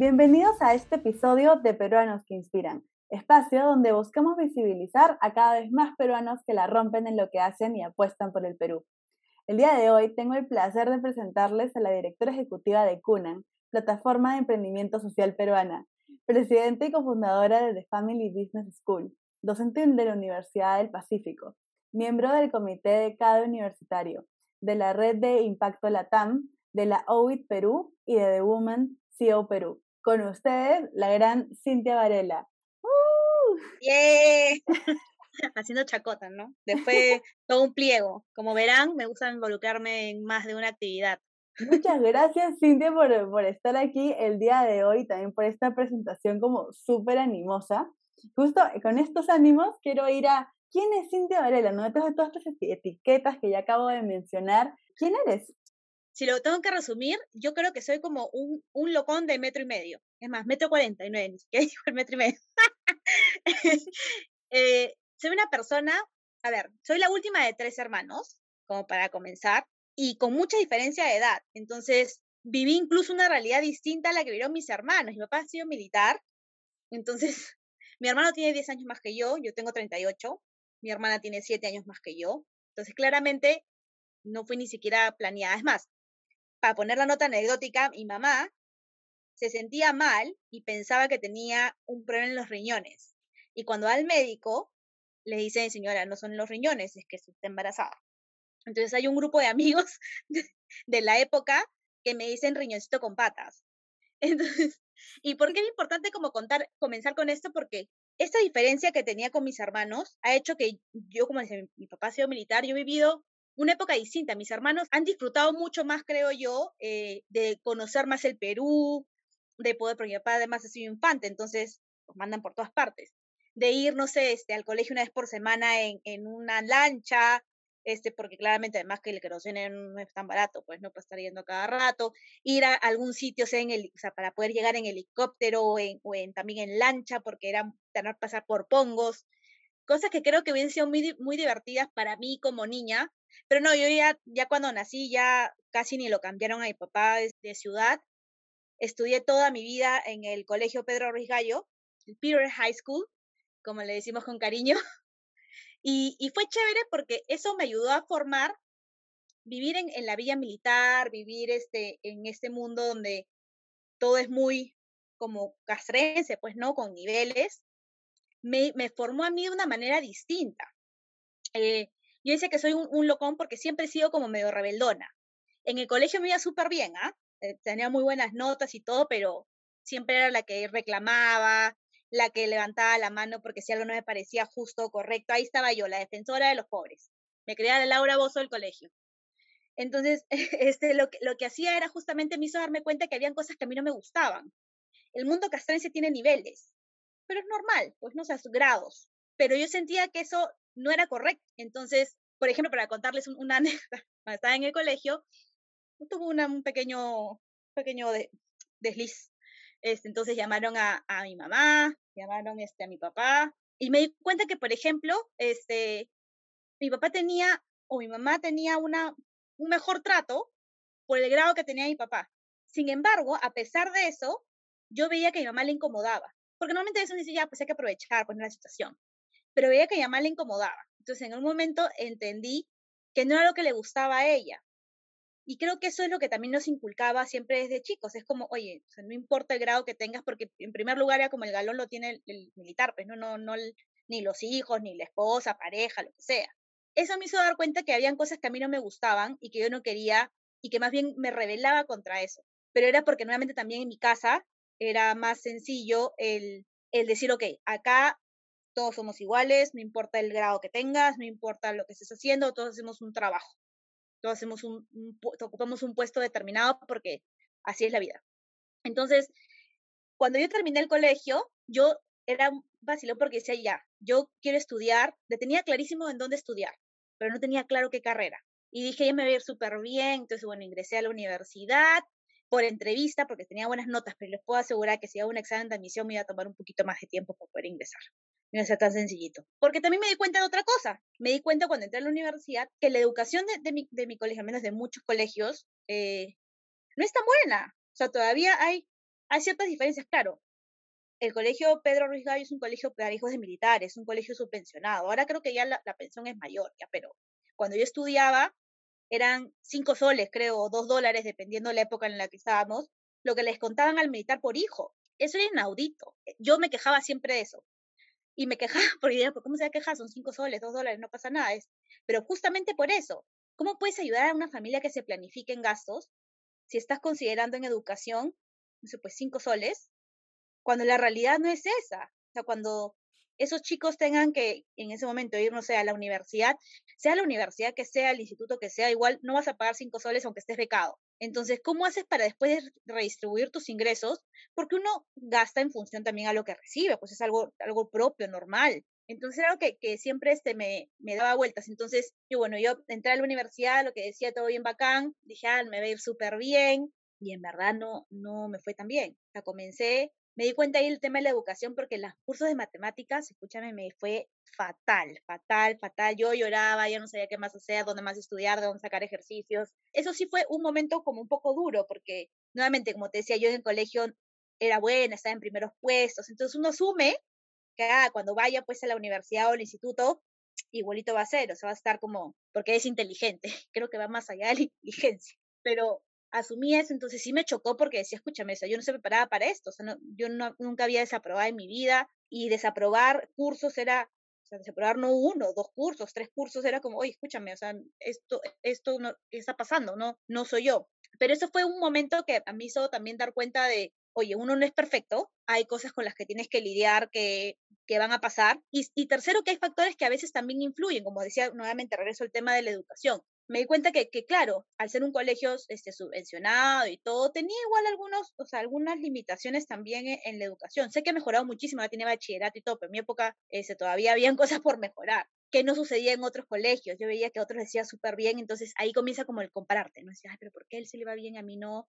Bienvenidos a este episodio de Peruanos que Inspiran, espacio donde buscamos visibilizar a cada vez más peruanos que la rompen en lo que hacen y apuestan por el Perú. El día de hoy tengo el placer de presentarles a la directora ejecutiva de CUNAN, plataforma de emprendimiento social peruana, presidenta y cofundadora de The Family Business School, docente de la Universidad del Pacífico, miembro del Comité de Cada Universitario, de la Red de Impacto Latam, de la OIT Perú y de The Woman CEO Perú. Con ustedes, la gran Cintia Varela. ¡Uh! ¡Yeah! Haciendo chacota, ¿no? Después todo un pliego. Como verán, me gusta involucrarme en más de una actividad. Muchas gracias, Cintia, por, por estar aquí el día de hoy, también por esta presentación como súper animosa. Justo con estos ánimos quiero ir a ¿quién es Cintia Varela? ¿No? Todas, todas estas etiquetas que ya acabo de mencionar. ¿Quién eres? Si lo tengo que resumir, yo creo que soy como un, un locón de metro y medio. Es más, metro cuarenta y nueve, ni siquiera digo el metro y medio. Eh, soy una persona, a ver, soy la última de tres hermanos, como para comenzar, y con mucha diferencia de edad. Entonces, viví incluso una realidad distinta a la que vivieron mis hermanos. Mi papá ha sido militar, entonces, mi hermano tiene 10 años más que yo, yo tengo 38, mi hermana tiene 7 años más que yo. Entonces, claramente, no fue ni siquiera planeada. Es más, para poner la nota anecdótica, mi mamá se sentía mal y pensaba que tenía un problema en los riñones. Y cuando va al médico, le dice, señora, no son los riñones, es que está embarazada. Entonces hay un grupo de amigos de, la época que me dicen riñoncito con patas. Entonces, ¿y por qué es importante como contar, comenzar con esto? Porque esta diferencia que tenía con mis hermanos ha hecho que yo, como dice, mi papá ha sido militar, yo he vivido una época distinta. Mis hermanos han disfrutado mucho más, creo yo, eh, de conocer más el Perú, de poder, porque mi papá además ha sido infante, entonces los mandan por todas partes. De ir, no sé, este, al colegio una vez por semana en, en una lancha, este, porque claramente además que el queroseno no es tan barato, pues no puede estar yendo cada rato, ir a algún sitio, sea, en el, o sea, para poder llegar en helicóptero o, en, o en, también en lancha, porque era tener pasar por pongos, cosas que creo que hubiesen sido muy, muy divertidas para mí como niña, pero no, yo ya, ya cuando nací ya casi ni lo cambiaron a mi papá de, ciudad. Estudié toda mi vida en el colegio Pedro Ruiz Gallo, el Peter High School, como le decimos con cariño. Y, y fue chévere porque eso me ayudó a formar, vivir en, en la villa militar, vivir este, en este mundo donde todo es muy como castrense, pues no, con niveles, me, formó a mí de una manera distinta. Eh, yo decía que soy un, locón porque siempre he sido como medio rebeldona. En el colegio me iba súper bien, ¿ah? Eh, tenía muy buenas notas y todo, pero siempre era la que reclamaba, la que levantaba la mano porque si algo no me parecía justo o correcto, ahí estaba yo, la defensora de los pobres. Me creía la Laura Bozo del colegio. Entonces, este, lo, que, lo que hacía era justamente me hizo darme cuenta que habían cosas que a mí no me gustaban. El mundo castrense tiene niveles, pero es normal, pues no sé, grados. Pero yo sentía que eso no era correcto. Entonces, por ejemplo, para contarles una anécdota, cuando estaba en el colegio, tuvo una, un pequeño, pequeño de, desliz. Este, entonces llamaron a, a, mi mamá, llamaron este, a mi papá, y me di cuenta que, por ejemplo, este, mi papá tenía, o mi mamá tenía una, un mejor trato por el grado que tenía mi papá. Sin embargo, a pesar de eso, yo veía que mi mamá le incomodaba. Porque normalmente eso dice, ya, pues hay que aprovechar, pues, la situación pero veía que mi mamá le incomodaba. Entonces, en un momento entendí que no era lo que le gustaba a ella. Y creo que eso es lo que también nos inculcaba siempre desde chicos. Es como, oye, no importa el grado que tengas, porque en primer lugar ya como el galón lo tiene el, militar, pues no, no, no, ni los hijos, ni la esposa, pareja, lo que sea. Eso me hizo dar cuenta que habían cosas que a mí no me gustaban y que yo no quería y que más bien me rebelaba contra eso. Pero era porque nuevamente también en mi casa era más sencillo el, el decir, ok, acá todos somos iguales, no importa el grado que tengas, no importa lo que estés haciendo, todos hacemos un trabajo, todos hacemos un, ocupamos un puesto determinado porque así es la vida. Entonces, cuando yo terminé el colegio, yo era vacilón porque decía, ya, yo quiero estudiar, tenía clarísimo en dónde estudiar, pero no tenía claro qué carrera. Y dije, ya me voy a ir súper bien, entonces, bueno, ingresé a la universidad por entrevista porque tenía buenas notas, pero les puedo asegurar que si hago un examen de admisión me iba a tomar un poquito más de tiempo para poder ingresar no sea tan sencillito. Porque también me di cuenta de otra cosa. Me di cuenta cuando entré a la universidad que la educación de, mi, de mi colegio, al menos de muchos colegios, eh, no es tan buena. O sea, todavía hay hay ciertas diferencias, claro. El colegio Pedro Ruiz Gallo es un colegio para hijos de militares, un colegio subvencionado. Ahora creo que ya la, pensión es mayor, pero cuando yo estudiaba eran cinco soles, creo, o dos dólares, dependiendo de la época en la que estábamos, lo que les contaban al militar por hijo. Eso era inaudito. Yo me quejaba siempre de eso. Y me quejaba porque, ¿cómo se va a quejar? Son cinco soles, dos dólares, no pasa nada. Es, pero justamente por eso, ¿cómo puedes ayudar a una familia que se planifique en gastos si estás considerando en educación, no pues cinco soles, cuando la realidad no es esa? O sea, cuando esos chicos tengan que en ese momento ir, no sé, a la universidad, sea la universidad que sea, el instituto que sea, igual no vas a pagar cinco soles aunque estés becado. Entonces, ¿cómo haces para después redistribuir tus ingresos? Porque uno gasta en función también a lo que recibe, pues es algo, algo propio, normal. Entonces era algo que, siempre este, me, me, daba vueltas. Entonces, yo, bueno, yo entré a la universidad, lo que decía todo bien bacán, dije, ah, me va a ir súper bien, y en verdad no, no me fue tan bien. O sea, comencé me di cuenta ahí el tema de la educación porque los cursos de matemáticas, escúchame, me fue fatal, fatal, fatal. Yo lloraba, ya no sabía qué más hacer, dónde más estudiar, dónde sacar ejercicios. Eso sí fue un momento como un poco duro porque, nuevamente, como te decía, yo en el colegio era buena, estaba en primeros puestos. Entonces uno asume que ah, cuando vaya pues a la universidad o al instituto, igualito va a ser, o sea, va a estar como, porque es inteligente. Creo que va más allá de la inteligencia. Pero asumí eso, entonces sí me chocó porque decía, escúchame, yo no se preparaba para esto, o sea, yo no, nunca había desaprobado en mi vida y desaprobar cursos era, o sea, desaprobar no uno, dos cursos, tres cursos, era como, oye, escúchame, o sea, esto, esto no, ¿qué está pasando? No, no soy yo. Pero eso fue un momento que a mí hizo también dar cuenta de, oye, uno no es perfecto, hay cosas con las que tienes que lidiar que, que van a pasar. Y, y, tercero, que hay factores que a veces también influyen, como decía nuevamente, regreso al tema de la educación me di cuenta que, claro, al ser un colegio este, subvencionado y todo, tenía igual algunos, o sea, algunas limitaciones también en, en la educación. Sé que ha mejorado muchísimo, ya tenía bachillerato y todo, pero en mi época este, todavía habían cosas por mejorar, que no sucedía en otros colegios. Yo veía que otros decían súper bien, entonces ahí comienza como el compararte, ¿no? Decía, ay, pero ¿por qué él sí le va bien, a mí no?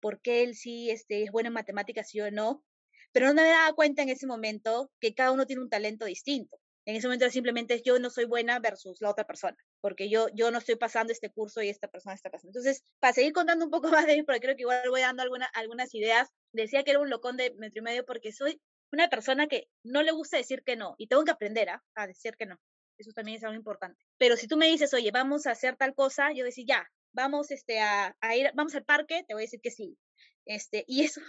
¿Por qué él sí este, es bueno en matemáticas y yo no? Pero no me daba cuenta en ese momento que cada uno tiene un talento distinto en ese momento simplemente yo no soy buena versus la otra persona, porque yo, yo no estoy pasando este curso y esta persona está pasando. Entonces, para seguir contando un poco más de mí, porque creo que igual voy dando alguna, algunas ideas, decía que era un locón de metro y medio porque soy una persona que no le gusta decir que no y tengo que aprender ¿ah? a decir que no. Eso también es algo importante. Pero si tú me dices, oye, vamos a hacer tal cosa, yo decir, ya, vamos este, a, a ir, vamos al parque, te voy a decir que sí. Este, y eso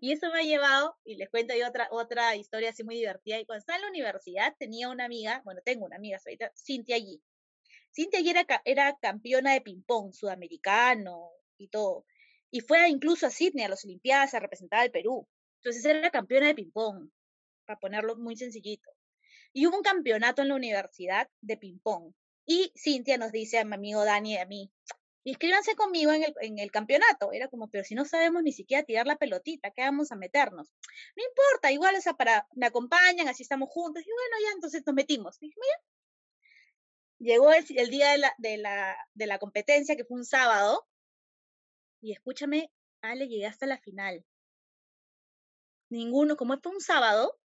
Y eso me ha llevado, y les cuento yo otra, otra historia así muy divertida. Y cuando estaba en la universidad tenía una amiga, bueno, tengo una amiga ahorita, Cintia allí. Cintia allí era, era campeona de ping-pong sudamericano y todo. Y fue incluso a Sydney, a las Olimpiadas, a representar al Perú. Entonces era campeona de ping-pong, para ponerlo muy sencillito. Y hubo un campeonato en la universidad de ping-pong. Y Cintia nos dice a mi amigo Dani y a mí, inscríbanse conmigo en el, en el campeonato. Era como, pero si no sabemos ni siquiera tirar la pelotita, ¿qué vamos a meternos? No importa, igual, o sea, para, me acompañan, así estamos juntos. Y bueno, ya, entonces nos metimos. Dije, Llegó el, el día de la, de, la, de la competencia, que fue un sábado, y escúchame, Ale, llegué hasta la final. Ninguno, como fue un sábado,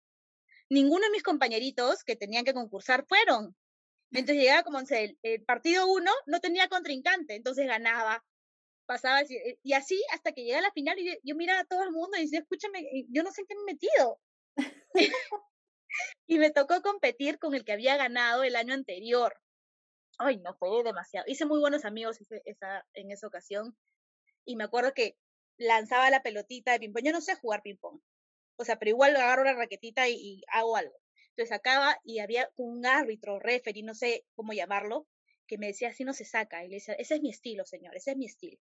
ninguno de mis compañeritos que tenían que concursar fueron. Entonces llegaba como el, el partido uno, no tenía contrincante, entonces ganaba, pasaba eh, y así hasta que llega a la final y yo, miraba a todo el mundo y decía, escúchame, yo no sé en qué me he metido. y me tocó competir con el que había ganado el año anterior. Ay, no, fue demasiado. Hice muy buenos amigos en esa ocasión. Y me acuerdo que lanzaba la pelotita de ping-pong. Yo no sé jugar ping-pong. O sea, pero igual agarro la raquetita y hago algo. Entonces sacaba y había un árbitro, referee, no sé cómo llamarlo, que me decía, así no se saca. Y le decía, ese es mi estilo, señor, ese es mi estilo.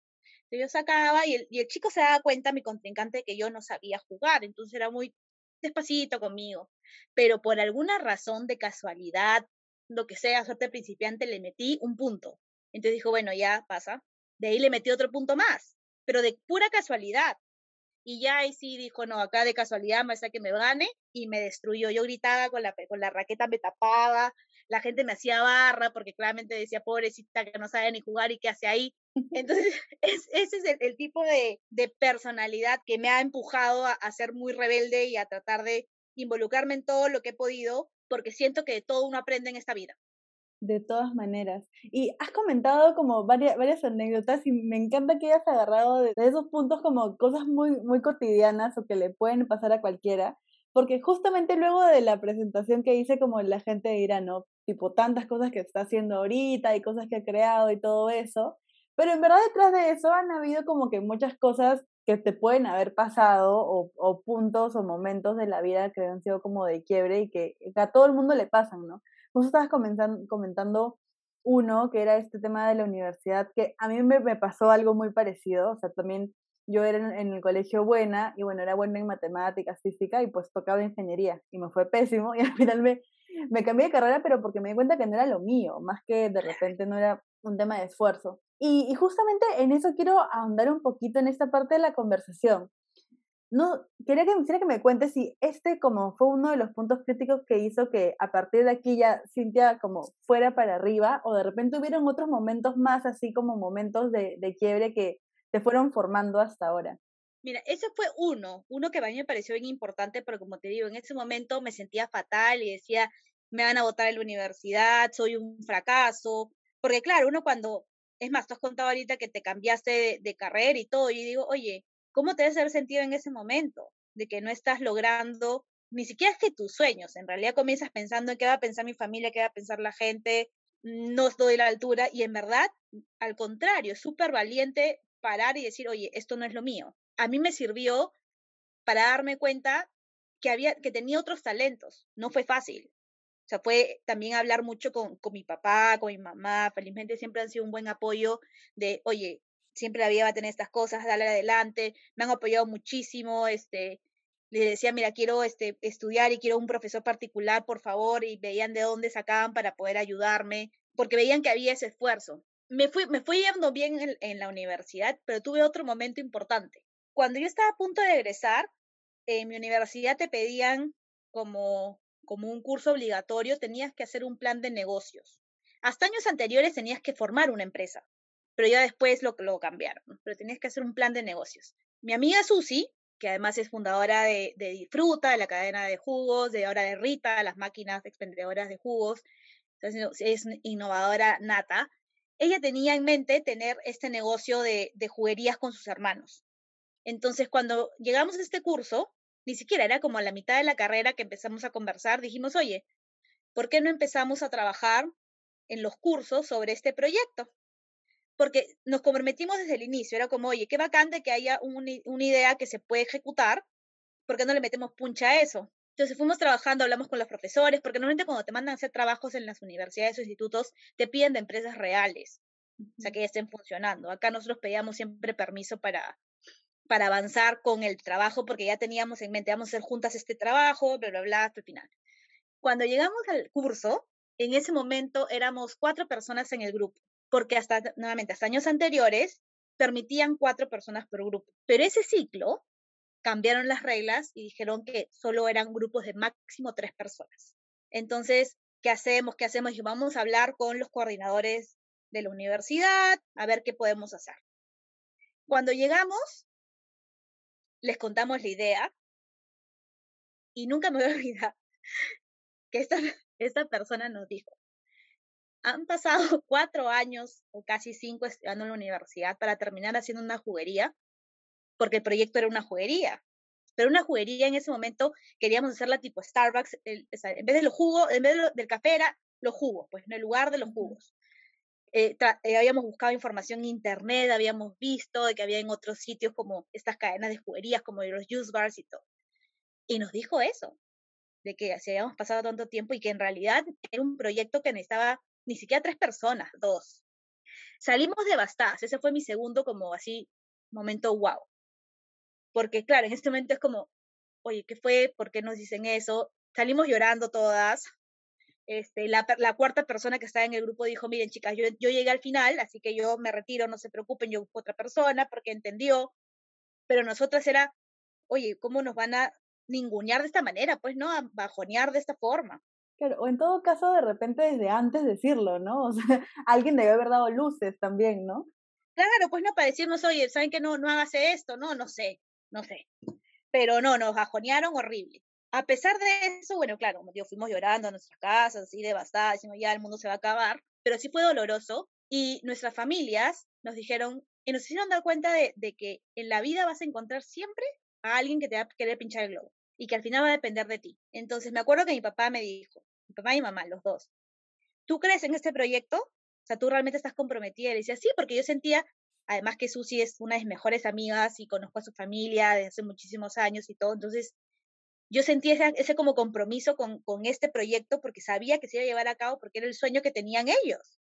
Entonces yo sacaba y el, y el chico se daba cuenta, mi contrincante, que yo no sabía jugar. Entonces era muy despacito conmigo. Pero por alguna razón de casualidad, lo que sea, suerte principiante, le metí un punto. Entonces dijo, bueno, ya pasa. De ahí le metí otro punto más, pero de pura casualidad. Y ya ahí sí dijo, no, acá de casualidad me que me gane y me destruyó. Yo gritaba con la, con la raqueta, me tapaba, la gente me hacía barra porque claramente decía, pobrecita que no sabe ni jugar y qué hace ahí. Entonces, es, ese es el, tipo de, de, personalidad que me ha empujado a, a ser muy rebelde y a tratar de involucrarme en todo lo que he podido porque siento que todo uno aprende en esta vida. De todas maneras. Y has comentado como varias, varias anécdotas y me encanta que hayas agarrado de, esos puntos como cosas muy, muy cotidianas o que le pueden pasar a cualquiera, porque justamente luego de la presentación que hice como la gente dirá, ¿no? Tipo tantas cosas que está haciendo ahorita y cosas que ha creado y todo eso, pero en verdad detrás de eso han habido como que muchas cosas que te pueden haber pasado o, o puntos o momentos de la vida que han sido como de quiebre y que a todo el mundo le pasan, ¿no? Vos estabas comentando, uno, que era este tema de la universidad, que a mí me, pasó algo muy parecido, o sea, también yo era en, el colegio buena, y bueno, era buena en matemáticas, física, y pues tocaba ingeniería, y me fue pésimo, y al final me, cambié de carrera, pero porque me di cuenta que no era lo mío, más que de repente no era un tema de esfuerzo. Y justamente en eso quiero ahondar un poquito en esta parte de la conversación, no, quería que, quisiera que me cuentes si este como fue uno de los puntos críticos que hizo que a partir de aquí ya Cintia como fuera para arriba o de repente hubieron otros momentos más así como momentos de, de quiebre que te fueron formando hasta ahora. Mira, ese fue uno, uno que a mí me pareció bien importante, pero como te digo, en ese momento me sentía fatal y decía, me van a votar en la universidad, soy un fracaso, porque claro, uno cuando, es más, tú has contado ahorita que te cambiaste de, de carrera y todo, y digo, oye, ¿Cómo te debe haber sentido en ese momento? De que no estás logrando ni siquiera es que tus sueños, en realidad comienzas pensando en qué va a pensar mi familia, qué va a pensar la gente, no a la altura y en verdad, al contrario, es súper valiente parar y decir, oye, esto no es lo mío. A mí me sirvió para darme cuenta que, había, que tenía otros talentos, no fue fácil. O sea, fue también hablar mucho con, con mi papá, con mi mamá, felizmente siempre han sido un buen apoyo de, oye, siempre la vida va a tener estas cosas, dale adelante, me han apoyado muchísimo, este, le decía, mira, quiero este, estudiar y quiero un profesor particular, por favor, y veían de dónde sacaban para poder ayudarme, porque veían que había ese esfuerzo. Me fui, me fui yendo bien en, en la universidad, pero tuve otro momento importante. Cuando yo estaba a punto de egresar, en mi universidad te pedían como, como un curso obligatorio, tenías que hacer un plan de negocios. Hasta años anteriores tenías que formar una empresa pero ya después lo, lo cambiaron, pero tenías que hacer un plan de negocios. Mi amiga Susi, que además es fundadora de, Disfruta, de la cadena de jugos, de ahora de Rita, las máquinas expendedoras de jugos, es innovadora nata, ella tenía en mente tener este negocio de, de juguerías con sus hermanos. Entonces, cuando llegamos a este curso, ni siquiera era como a la mitad de la carrera que empezamos a conversar, dijimos, oye, ¿por qué no empezamos a trabajar en los cursos sobre este proyecto? Porque nos comprometimos desde el inicio, era como, oye, qué vacante que haya una idea que se puede ejecutar, ¿por qué no le metemos puncha a eso? Entonces fuimos trabajando, hablamos con los profesores, porque normalmente cuando te mandan a hacer trabajos en las universidades o institutos, te piden de empresas reales, o sea, que ya estén funcionando. Acá nosotros pedíamos siempre permiso para, para avanzar con el trabajo, porque ya teníamos en mente, vamos a hacer juntas este trabajo, bla, bla, bla, hasta el final. Cuando llegamos al curso, en ese momento éramos cuatro personas en el grupo porque hasta, nuevamente, hasta años anteriores permitían cuatro personas por grupo. Pero ese ciclo cambiaron las reglas y dijeron que solo eran grupos de máximo tres personas. Entonces, ¿qué hacemos? ¿Qué hacemos? Y vamos a hablar con los coordinadores de la universidad a ver qué podemos hacer. Cuando llegamos, les contamos la idea y nunca me voy a olvidar que esta, esta persona nos dijo, han pasado cuatro años o casi cinco estudiando en la universidad para terminar haciendo una juguería, porque el proyecto era una juguería. Pero una juguería en ese momento queríamos hacerla tipo Starbucks, en vez de los jugos, en vez del café era los jugos, pues en el lugar de los jugos. Eh, eh, habíamos buscado información en internet, habíamos visto de que había en otros sitios como estas cadenas de juguerías, como los juice bars y todo. Y nos dijo eso, de que si habíamos pasado tanto tiempo y que en realidad era un proyecto que necesitaba ni siquiera tres personas, dos. Salimos devastadas, ese fue mi segundo como así momento wow. Porque claro, en este momento es como, oye, ¿qué fue? ¿Por qué nos dicen eso? Salimos llorando todas. Este, la, la cuarta persona que estaba en el grupo dijo, miren chicas, yo, yo llegué al final, así que yo me retiro, no se preocupen, yo busco otra persona porque entendió. Pero nosotras era, oye, ¿cómo nos van a ningunear de esta manera? Pues no, a bajonear de esta forma. Claro, o en todo caso, de repente desde antes decirlo, ¿no? O sea, alguien debe haber dado luces también, ¿no? Claro, pues no, para decirnos, oye, ¿saben que no, no hagas esto? No, no sé, no sé. Pero no, nos bajonearon horrible. a pesar de eso, bueno, claro, como digo, fuimos llorando a nuestras casas, así devastadas, decimos, ya el mundo se va a acabar, pero sí fue doloroso y nuestras familias nos dijeron y nos hicieron dar cuenta de, de que en la vida vas a encontrar siempre a alguien que te va a querer pinchar el globo y que al final va a depender de ti. Entonces me acuerdo que mi papá me dijo, mi papá y mi mamá, los dos, ¿tú crees en este proyecto? O sea, tú realmente estás comprometida. Y le decía, sí, porque yo sentía, además que Susi es una de mis mejores amigas y conozco a su familia desde hace muchísimos años y todo. Entonces, yo sentí ese, ese como compromiso con, con este proyecto porque sabía que se iba a llevar a cabo porque era el sueño que tenían ellos.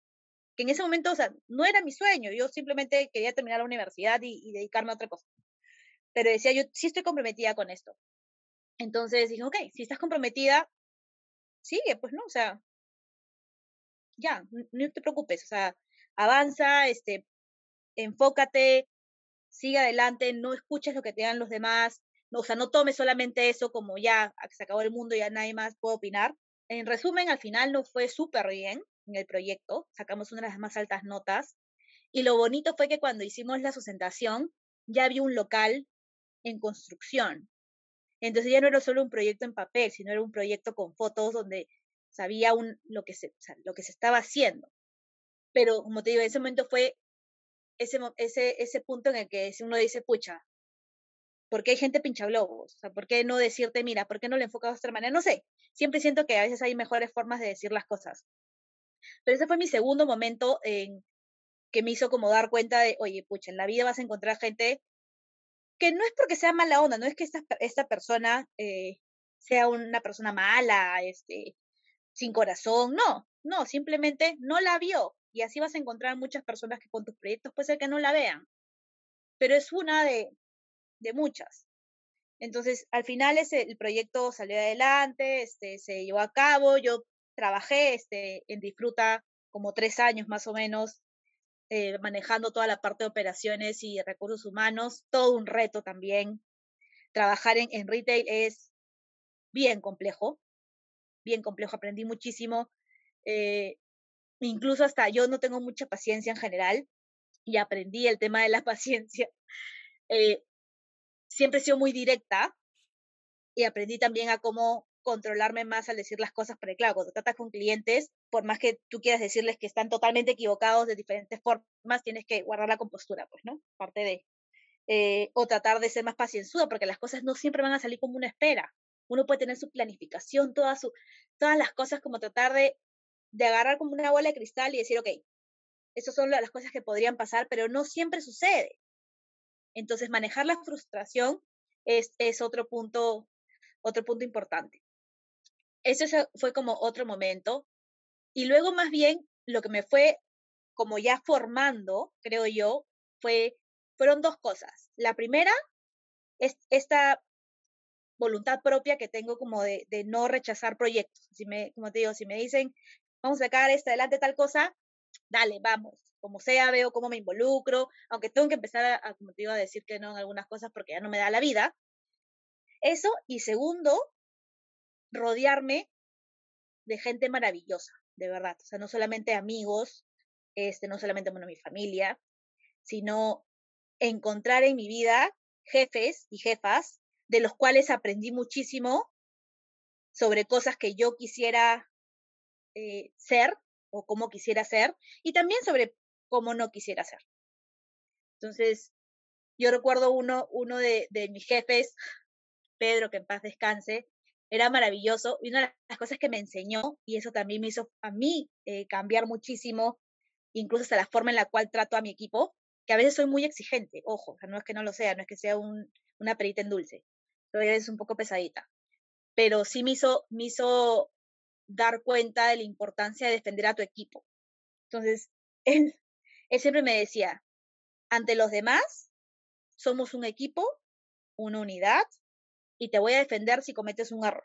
Que en ese momento, o sea, no era mi sueño. Yo simplemente quería terminar la universidad y, y dedicarme a otra cosa. Pero decía, yo sí estoy comprometida con esto. Entonces dije, ok, si estás comprometida, sigue, pues, ¿no? O sea, ya, no te preocupes, o sea, avanza, este, enfócate, sigue adelante, no escuches lo que te dan los demás, no, o sea, no tomes solamente eso como ya se acabó el mundo, ya nadie más puede opinar. En resumen, al final no fue súper bien en el proyecto, sacamos una de las más altas notas, y lo bonito fue que cuando hicimos la sustentación, ya había un local en construcción. Entonces ya no era solo un proyecto en papel, sino era un proyecto con fotos donde sabía lo, que se, lo que se estaba haciendo. Pero, como te digo, ese momento fue ese, ese, ese punto en el que uno dice, pucha, ¿por qué hay gente pincha globos? O sea, ¿por qué no decirte, mira, ¿por qué no le enfocas de otra manera? No sé, siempre siento que a veces hay mejores formas de decir las cosas. Pero ese fue mi segundo momento en que me hizo como dar cuenta de, oye, pucha, en la vida vas a encontrar gente que no es porque sea mala onda, no es que esta, esta persona eh, sea una persona mala, este, sin corazón, no, no, simplemente no la vio. Y así vas a encontrar muchas personas que con tus proyectos puede ser que no la vean, pero es una de, de muchas. Entonces, al final el proyecto salió adelante, este, se llevó a cabo, yo trabajé este, en Disfruta como tres años más o menos, eh, manejando toda la parte de operaciones y recursos humanos, todo un reto también. Trabajar en, en retail es bien complejo, bien complejo, aprendí muchísimo. Eh, incluso hasta yo no tengo mucha paciencia en general y aprendí el tema de la paciencia. Eh, siempre he sido muy directa y aprendí también a cómo controlarme más al decir las cosas, porque claro, cuando tratas con clientes, por más que tú quieras decirles que están totalmente equivocados de diferentes formas, tienes que guardar la compostura, pues, ¿no? Parte de. Eh, o tratar de ser más pacienzuda, porque las cosas no siempre van a salir como una espera uno puede tener su planificación, todas las cosas como tratar de, de agarrar como una bola de cristal y decir, ok, esas son las cosas que podrían pasar, pero no siempre sucede. Entonces, manejar la frustración es, es otro, punto, otro punto importante. Eso fue como otro momento. Y luego, más bien, lo que me fue como ya formando, creo yo, fue, fueron dos cosas. La primera es esta voluntad propia que tengo como de, no rechazar proyectos. Si me, como te digo, si me dicen, vamos a sacar esta adelante tal cosa, dale, vamos. Como sea, veo cómo me involucro, aunque tengo que empezar como te digo, a decir que no en algunas cosas porque ya no me da la vida. Eso, y segundo, rodearme de gente maravillosa, de verdad. O sea, no solamente amigos, este, no solamente bueno, mi familia, sino encontrar en mi vida jefes y jefas de los cuales aprendí muchísimo sobre cosas que yo quisiera eh, ser o cómo quisiera ser, y también sobre cómo no quisiera ser. Entonces, yo recuerdo uno, uno de, de mis jefes, Pedro, que en paz descanse, era maravilloso y una de las cosas que me enseñó, y eso también me hizo a mí eh, cambiar muchísimo, incluso hasta la forma en la cual trato a mi equipo, que a veces soy muy exigente, ojo, no es que no lo sea, no es que sea un, una perita en dulce, todavía es un poco pesadita, pero sí me hizo, me hizo dar cuenta de la importancia de defender a tu equipo. Entonces, él, él siempre me decía, ante los demás, somos un equipo, una unidad, y te voy a defender si cometes un error.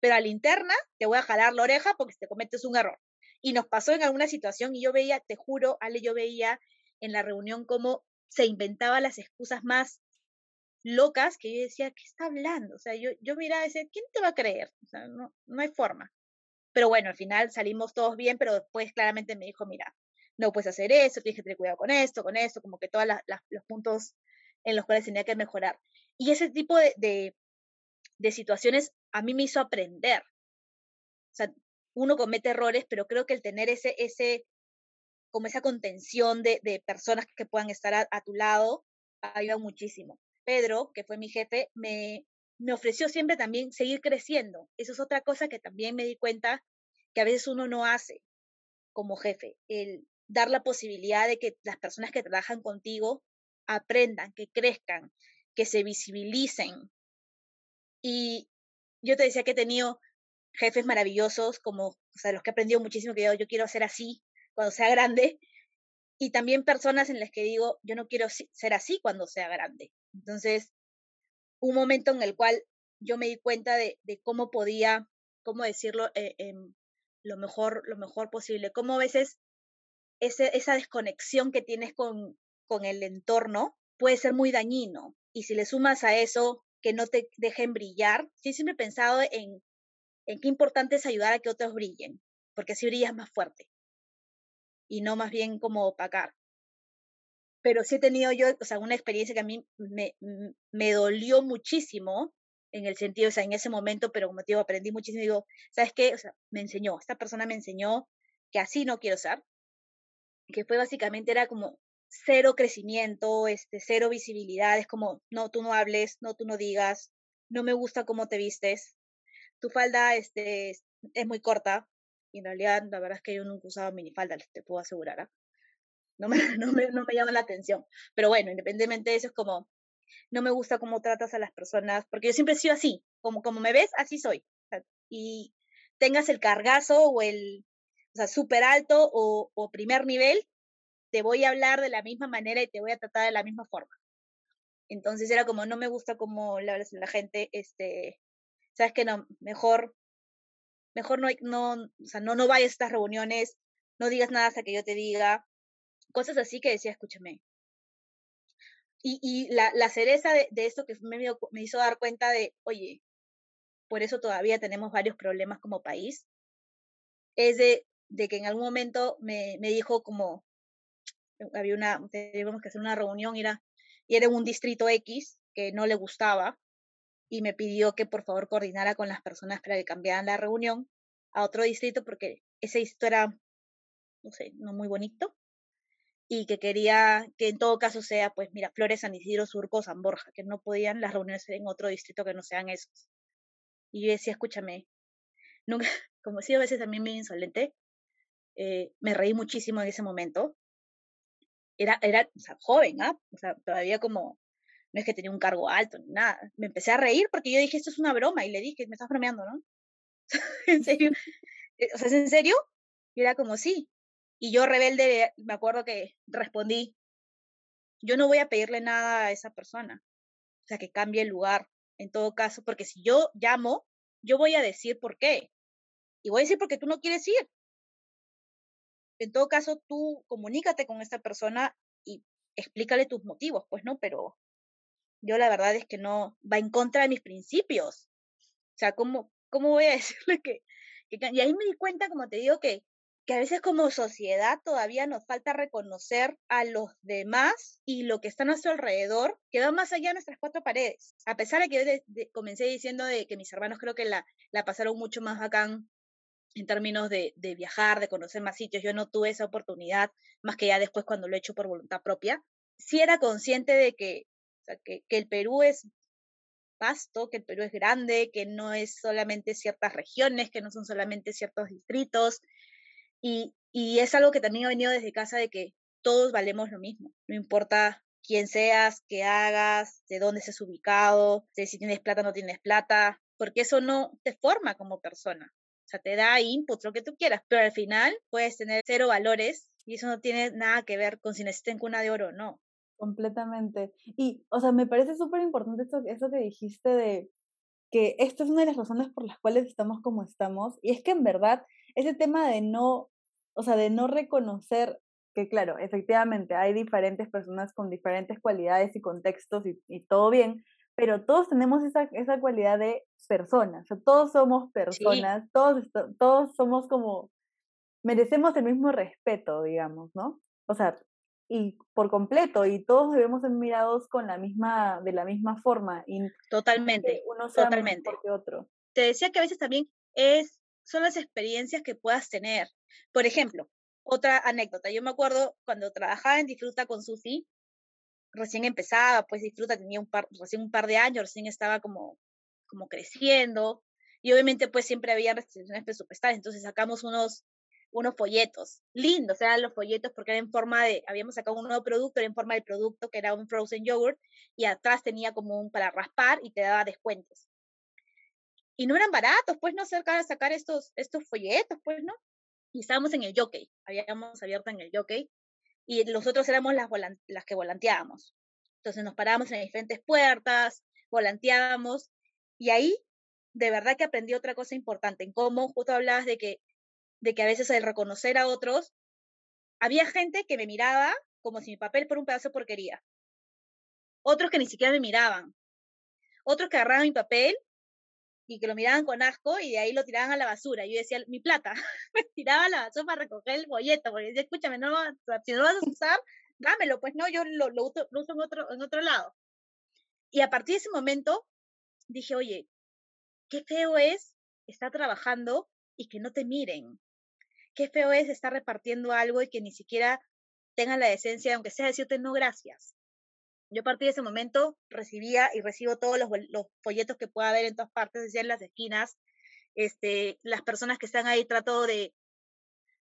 Pero a la interna te voy a jalar la oreja porque te cometes un error. Y nos pasó en alguna situación y yo veía, te juro, Ale, yo veía en la reunión cómo se inventaba las excusas más locas que yo decía, ¿qué está hablando? O sea, yo, yo miraba y decía, ¿quién te va a creer? O sea, no, no hay forma. Pero bueno, al final salimos todos bien, pero después claramente me dijo, mira, no puedes hacer eso, tienes que tener cuidado con esto, con esto, como que todos los puntos en los cuales tenía que mejorar. Y ese tipo de, de, situaciones a mí me hizo aprender. O sea, uno comete errores, pero creo que el tener ese, ese como esa contención de, de personas que puedan estar a, a tu lado, ayuda muchísimo. Pedro, que fue mi jefe, me, me ofreció siempre también seguir creciendo. Eso es otra cosa que también me di cuenta que a veces uno no hace como jefe, el dar la posibilidad de que las personas que trabajan contigo aprendan, que crezcan, que se visibilicen. Y yo te decía que he tenido jefes maravillosos, como o sea, los que he aprendido muchísimo, que yo, yo quiero ser así cuando sea grande, y también personas en las que digo, yo no quiero ser así cuando sea grande. Entonces, un momento en el cual yo me di cuenta de, de cómo podía, cómo decirlo, eh, lo mejor, lo mejor posible. Cómo a veces esa desconexión que tienes con, con el entorno puede ser muy dañino. Y si le sumas a eso que no te dejen brillar, sí siempre he pensado en, en qué importante es ayudar a que otros brillen, porque así brillas más fuerte y no más bien como opacar pero sí he tenido yo, o sea, una experiencia que a mí me, me dolió muchísimo en el sentido, o sea, en ese momento, pero como te digo, aprendí muchísimo digo, ¿sabes qué? O sea, me enseñó, esta persona me enseñó que así no quiero ser, que fue básicamente, era como cero crecimiento, este, cero visibilidad, es como, no, tú no hables, no, tú no digas, no me gusta cómo te vistes, tu falda este, es muy corta, y en realidad la verdad es que yo nunca usaba minifalda, te puedo asegurar, ¿ah? no me, no me, no me llama la atención. Pero bueno, independientemente de eso, es como, no me gusta cómo tratas a las personas, porque yo siempre he sido así, como, como me ves, así soy. Y tengas el cargazo o el, o sea, súper alto o primer nivel, te voy a hablar de la misma manera y te voy a tratar de la misma forma. Entonces era como, no me gusta cómo le hablas a la gente, este, sabes que no, mejor, mejor no, no, o sea, no, no vayas a estas reuniones, no digas nada hasta que yo te diga, cosas así que decía, escúchame. Y, y la, la cereza de, de esto que me, me hizo dar cuenta de, oye, por eso todavía tenemos varios problemas como país, es de, de que en algún momento me, me dijo como, había una, teníamos que hacer una reunión y era, y era un distrito X que no le gustaba y me pidió que por favor coordinara con las personas para que cambiaran la reunión a otro distrito porque ese distrito era, no sé, no muy bonito y que quería que en todo caso sea, pues mira, Flores, San Isidro, Surco, San Borja, que no podían las reuniones en otro distrito que no sean esos. Y yo decía, escúchame, nunca, como he sido a veces también muy insolente, eh, me reí muchísimo en ese momento. Era, era o sea, joven, ¿ah? O sea, todavía como, no es que tenía un cargo alto ni nada. Me empecé a reír porque yo dije, esto es una broma, y le dije, me estás bromeando, ¿no? ¿En serio? Eh, o sea, ¿es en serio? Y era como, sí. Y yo rebelde, me acuerdo que respondí, yo no voy a pedirle nada a esa persona, o sea, que cambie el lugar, en todo caso, porque si yo llamo, yo voy a decir por qué. Y voy a decir porque tú no quieres ir. En todo caso, tú comunícate con esta persona y explícale tus motivos, pues no, pero yo la verdad es que no va en contra de mis principios. O sea, ¿cómo, cómo voy a decirle que, que... Y ahí me di cuenta, como te digo, que que a veces como sociedad todavía nos falta reconocer a los demás y lo que está a nuestro alrededor, que va más allá de nuestras cuatro paredes. A pesar de que yo comencé diciendo de que mis hermanos creo que la, la pasaron mucho más bacán en términos de, de, viajar, de conocer más sitios, yo no tuve esa oportunidad, más que ya después cuando lo he hecho por voluntad propia. Sí era consciente de que, que, el Perú es vasto, que el Perú es grande, que no es solamente ciertas regiones, que no son solamente ciertos distritos, y, y es algo que también ha venido desde casa de que todos valemos lo mismo, no importa quién seas, qué hagas, de dónde estés ubicado, si tienes plata o no tienes plata, porque eso no te forma como persona. O sea, te da input, lo que tú quieras, pero al final puedes tener cero valores y eso no tiene nada que ver con si necesitas en cuna de oro o no. Completamente. Y, o sea, me parece súper importante esto, eso que dijiste de que esta es una de las razones por las cuales estamos como estamos. Y es que en verdad ese tema de no, o sea, de no reconocer que claro, efectivamente hay diferentes personas con diferentes cualidades y contextos y todo bien, pero todos tenemos esa, esa cualidad de personas, o sea, todos somos personas, sí. todos, todos somos como, merecemos el mismo respeto, digamos, ¿no? O sea, y por completo y todos debemos ser mirados con la misma de la misma forma y totalmente uno sea totalmente que otro te decía que a veces también es son las experiencias que puedas tener por ejemplo otra anécdota yo me acuerdo cuando trabajaba en Disfruta con Susi recién empezaba pues Disfruta tenía un par recién un par de años recién estaba como como creciendo y obviamente pues siempre había restricciones presupuestarias entonces sacamos unos unos folletos, lindos eran los folletos porque eran en forma de, habíamos sacado un nuevo producto, era en forma de producto que era un frozen yogurt y atrás tenía como un para raspar y te daba descuentos. Y no eran baratos, pues no cerca de sacar estos, estos folletos, pues no. Y estábamos en el jockey, habíamos abierto en el jockey y nosotros éramos las, que volanteábamos. Entonces nos parábamos en diferentes puertas, volanteábamos y ahí de verdad que aprendí otra cosa importante, en cómo justo hablabas de que de que a veces el reconocer a otros, había gente que me miraba como si mi papel fuera un pedazo de porquería. Otros que ni siquiera me miraban. Otros que agarraban mi papel y que lo miraban con asco y de ahí lo tiraban a la basura. Yo decía, mi plata, me tiraba a la basura para recoger el folleto, porque decía, escúchame, no, si no lo vas a usar, dámelo, pues no, yo lo, uso, lo uso en, otro, en otro lado. Y a partir de ese momento dije, oye, qué feo es estar trabajando y que no te miren qué feo es estar repartiendo algo y que ni siquiera tengan la decencia, aunque sea decirte no gracias. Yo a partir de ese momento recibía y recibo todos los, folletos que pueda haber en todas partes, decía en las esquinas. Este, las personas que están ahí trato de,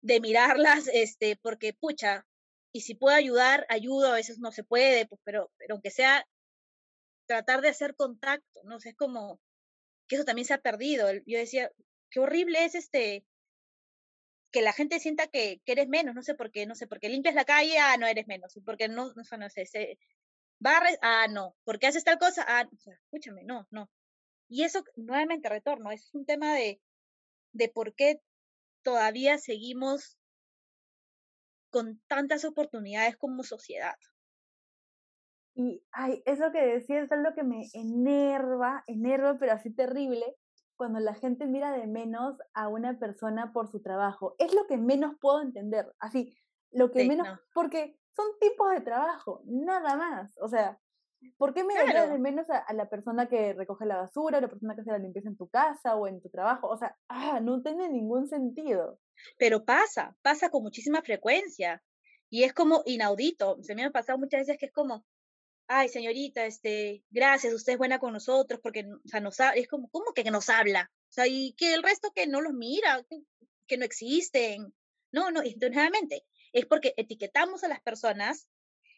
de mirarlas, este, porque pucha, y si puedo ayudar, ayudo, a veces no se puede, pues, pero, pero aunque sea tratar de hacer contacto, ¿no? es como que eso también se ha perdido. Yo decía, qué horrible es este que la gente sienta que, que, eres menos, no sé por qué, no sé, porque limpias la calle, ah, no eres menos, porque no, no, no sé, se barres, ah, no, porque haces tal cosa, ah, o sea, escúchame, no, no. Y eso, nuevamente, retorno, es un tema de, de por qué todavía seguimos con tantas oportunidades como sociedad. Y, ay, eso que decías es lo que me enerva, enerva, pero así terrible, cuando la gente mira de menos a una persona por su trabajo. Es lo que menos puedo entender. Así, lo que menos, porque son tipos de trabajo, nada más. O sea, ¿por qué me claro. de menos a, la persona que recoge la basura, a la persona que hace la limpieza en tu casa o en tu trabajo? O sea, ah, no tiene ningún sentido. Pero pasa, pasa con muchísima frecuencia. Y es como inaudito. Se me ha pasado muchas veces que es como, ay, señorita, este, gracias, usted es buena con nosotros, porque, o sea, nos es como, ¿cómo que nos habla? O sea, y que el resto que no los mira, que, no existen. No, no, nuevamente, es porque etiquetamos a las personas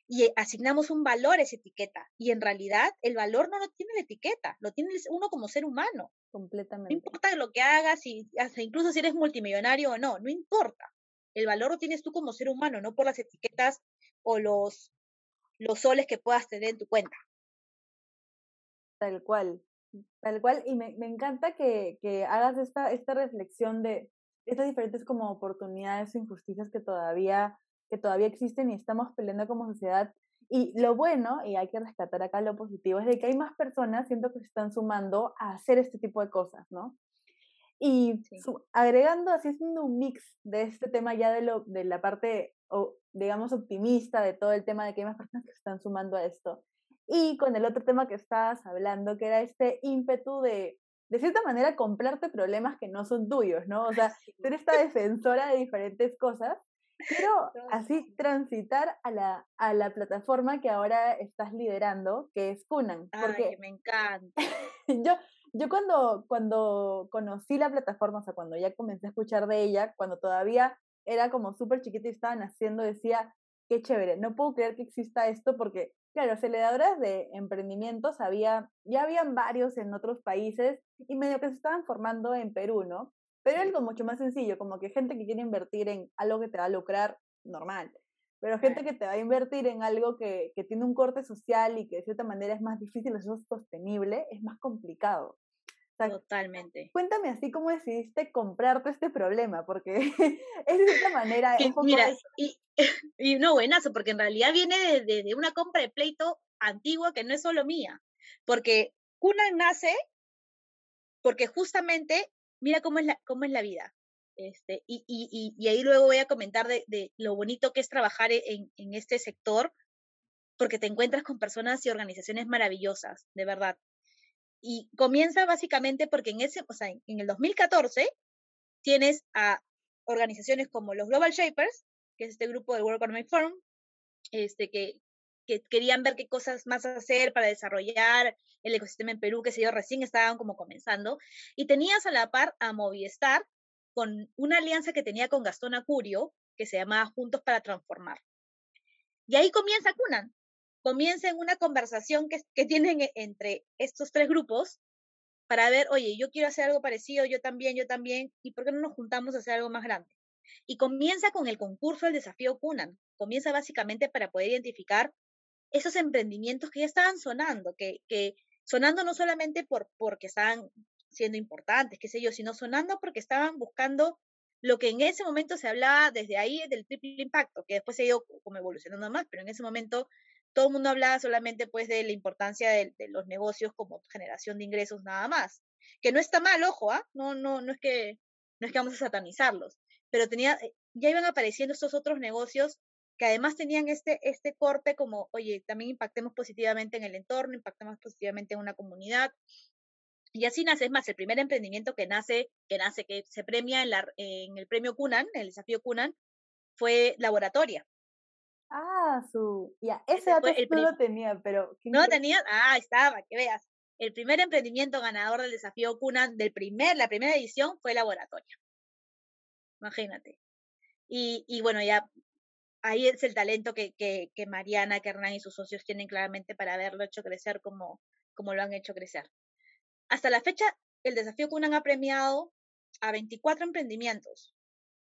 y asignamos un valor a esa etiqueta. Y en realidad el valor no lo tiene la etiqueta, lo tiene uno como ser humano. Completamente. No importa lo que hagas, y, incluso si eres multimillonario o no, no importa. El valor lo tienes tú como ser humano, no por las etiquetas o los los soles que puedas tener en tu cuenta. Tal cual, tal cual. Y me, me encanta que, que, hagas esta, esta reflexión de estas diferentes como oportunidades o injusticias que todavía, que todavía existen y estamos peleando como sociedad. Y lo bueno, y hay que rescatar acá lo positivo, es de que hay más personas, siento que se están sumando a hacer este tipo de cosas, ¿no? Y agregando, así haciendo un mix de este tema ya de, lo, de la parte, o, digamos, optimista de todo el tema de que hay más personas que se están sumando a esto. Y con el otro tema que estabas hablando, que era este ímpetu de, de cierta manera, comprarte problemas que no son tuyos, ¿no? O sea, ser esta defensora de diferentes cosas, pero así transitar a la, a la plataforma que ahora estás liderando, que es Kunan. Porque Ay, me encanta. yo, yo cuando, cuando conocí la plataforma, o sea, cuando ya comencé a escuchar de ella, cuando todavía era como súper chiquita y estaban haciendo, decía, qué chévere, no puedo creer que exista esto porque, claro, aceleradoras de emprendimientos había, ya habían varios en otros países y medio que se estaban formando en Perú, ¿no? Pero algo mucho más sencillo, como que gente que quiere invertir en algo que te va a lucrar, normal. Pero gente que te va a invertir en algo que, que tiene un corte social y que de cierta manera es más difícil, es sostenible, es más complicado. Totalmente. Cuéntame así cómo decidiste comprarte este problema, porque es de esta manera. mira, y, y, no, buenazo, porque en realidad viene de, de, una compra de pleito antigua que no es solo mía, porque Kunan nace porque justamente, mira cómo es la, cómo es la vida. Este, y, y, y, ahí luego voy a comentar de, de lo bonito que es trabajar e, en, en, este sector, porque te encuentras con personas y organizaciones maravillosas, de verdad. Y comienza básicamente porque en ese, o sea, en el 2014 tienes a organizaciones como los Global Shapers, que es este grupo del World Economic Forum, este, que, que querían ver qué cosas más hacer para desarrollar el ecosistema en Perú, que se yo, recién estaban como comenzando, y tenías a la par a Movistar con una alianza que tenía con Gastón Acurio, que se llamaba Juntos para Transformar. Y ahí comienza Cunan, comienza en una conversación que, que tienen e, entre estos tres grupos para ver, oye, yo quiero hacer algo parecido, yo también, yo también, ¿y por qué no nos juntamos a hacer algo más grande? Y comienza con el concurso del desafío Cunan. Comienza básicamente para poder identificar esos emprendimientos que ya estaban sonando, que, que sonando no solamente por, porque estaban siendo importantes, qué sé yo, sino sonando porque estaban buscando lo que en ese momento se hablaba desde ahí del triple impacto, que después se ha ido como evolucionando más, pero en ese momento todo el mundo hablaba solamente pues de la importancia de, los negocios como generación de ingresos nada más, que no está mal, ojo, ¿ah? no, no, no es que no es que vamos a satanizarlos, pero tenía, eh, ya iban apareciendo estos otros negocios que además tenían este, este corte como, oye, también impactemos positivamente en el entorno, impactemos positivamente en una comunidad. Y así nace, es más, el primer emprendimiento que nace, que nace, que se premia en, la, en el premio Cunan, el desafío Cunan, fue Laboratoria. Ah, su, ya, ese dato no lo tenía, pero... No lo tenía, ah, estaba, que veas. El primer emprendimiento ganador del desafío Cunan del primer, la primera edición fue Laboratoria. Imagínate. Y, y bueno, ya ahí es el talento que, que, que Mariana, que Hernán y sus socios tienen claramente para haberlo hecho crecer como, como lo han hecho crecer. Hasta la fecha, el desafío Cunan ha premiado a 24 emprendimientos,